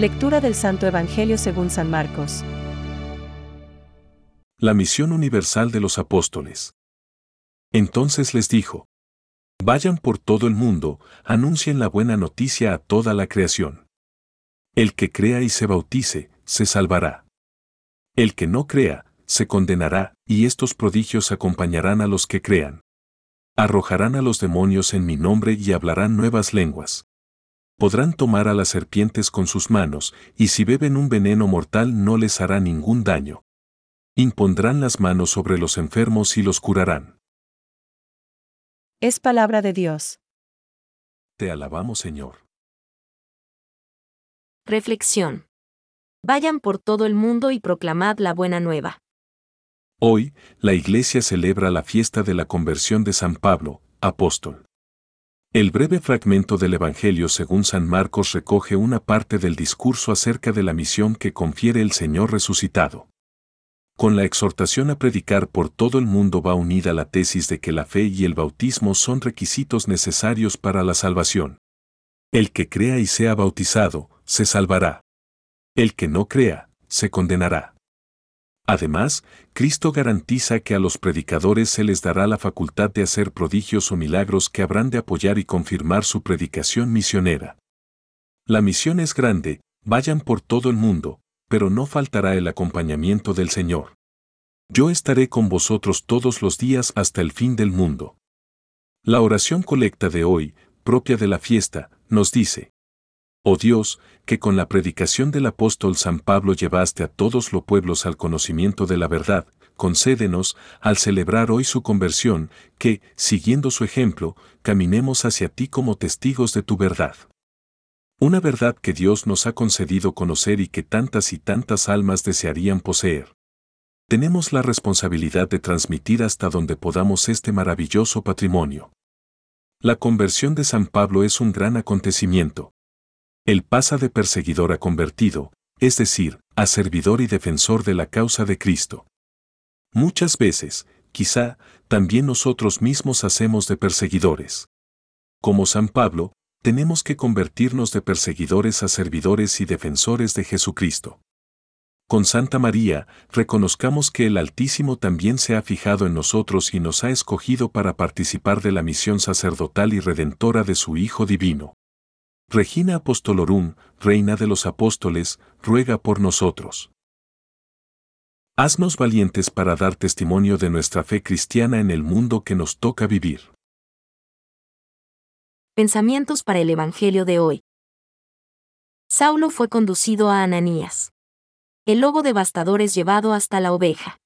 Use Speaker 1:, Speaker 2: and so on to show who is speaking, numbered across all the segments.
Speaker 1: Lectura del Santo Evangelio según San Marcos.
Speaker 2: La misión universal de los apóstoles. Entonces les dijo, Vayan por todo el mundo, anuncien la buena noticia a toda la creación. El que crea y se bautice, se salvará. El que no crea, se condenará, y estos prodigios acompañarán a los que crean. Arrojarán a los demonios en mi nombre y hablarán nuevas lenguas. Podrán tomar a las serpientes con sus manos, y si beben un veneno mortal no les hará ningún daño. Impondrán las manos sobre los enfermos y los curarán.
Speaker 1: Es palabra de Dios.
Speaker 2: Te alabamos, Señor.
Speaker 3: Reflexión. Vayan por todo el mundo y proclamad la buena nueva.
Speaker 2: Hoy, la Iglesia celebra la fiesta de la conversión de San Pablo, apóstol. El breve fragmento del Evangelio según San Marcos recoge una parte del discurso acerca de la misión que confiere el Señor resucitado. Con la exhortación a predicar por todo el mundo va unida la tesis de que la fe y el bautismo son requisitos necesarios para la salvación. El que crea y sea bautizado, se salvará. El que no crea, se condenará. Además, Cristo garantiza que a los predicadores se les dará la facultad de hacer prodigios o milagros que habrán de apoyar y confirmar su predicación misionera. La misión es grande, vayan por todo el mundo, pero no faltará el acompañamiento del Señor. Yo estaré con vosotros todos los días hasta el fin del mundo. La oración colecta de hoy, propia de la fiesta, nos dice, Oh Dios, que con la predicación del apóstol San Pablo llevaste a todos los pueblos al conocimiento de la verdad, concédenos, al celebrar hoy su conversión, que, siguiendo su ejemplo, caminemos hacia ti como testigos de tu verdad. Una verdad que Dios nos ha concedido conocer y que tantas y tantas almas desearían poseer. Tenemos la responsabilidad de transmitir hasta donde podamos este maravilloso patrimonio. La conversión de San Pablo es un gran acontecimiento, él pasa de perseguidor a convertido, es decir, a servidor y defensor de la causa de Cristo. Muchas veces, quizá, también nosotros mismos hacemos de perseguidores. Como San Pablo, tenemos que convertirnos de perseguidores a servidores y defensores de Jesucristo. Con Santa María, reconozcamos que el Altísimo también se ha fijado en nosotros y nos ha escogido para participar de la misión sacerdotal y redentora de su Hijo Divino. Regina Apostolorum, Reina de los Apóstoles, ruega por nosotros. Haznos valientes para dar testimonio de nuestra fe cristiana en el mundo que nos toca vivir.
Speaker 3: Pensamientos para el Evangelio de hoy. Saulo fue conducido a Ananías. El lobo devastador es llevado hasta la oveja.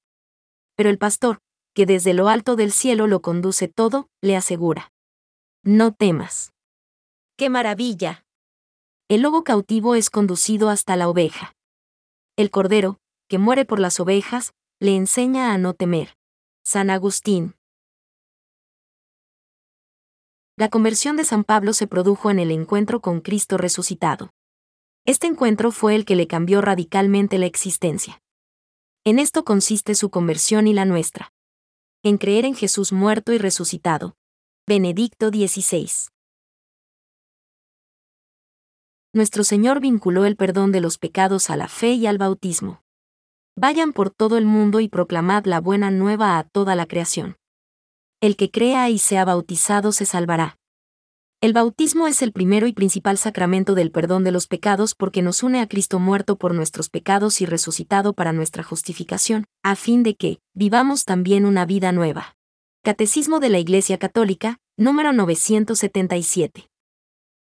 Speaker 3: Pero el pastor, que desde lo alto del cielo lo conduce todo, le asegura. No temas. ¡Qué maravilla! El lobo cautivo es conducido hasta la oveja. El cordero, que muere por las ovejas, le enseña a no temer. San Agustín. La conversión de San Pablo se produjo en el encuentro con Cristo resucitado. Este encuentro fue el que le cambió radicalmente la existencia. En esto consiste su conversión y la nuestra. En creer en Jesús muerto y resucitado. Benedicto XVI nuestro Señor vinculó el perdón de los pecados a la fe y al bautismo. Vayan por todo el mundo y proclamad la buena nueva a toda la creación. El que crea y sea bautizado se salvará. El bautismo es el primero y principal sacramento del perdón de los pecados porque nos une a Cristo muerto por nuestros pecados y resucitado para nuestra justificación, a fin de que vivamos también una vida nueva. Catecismo de la Iglesia Católica, número 977.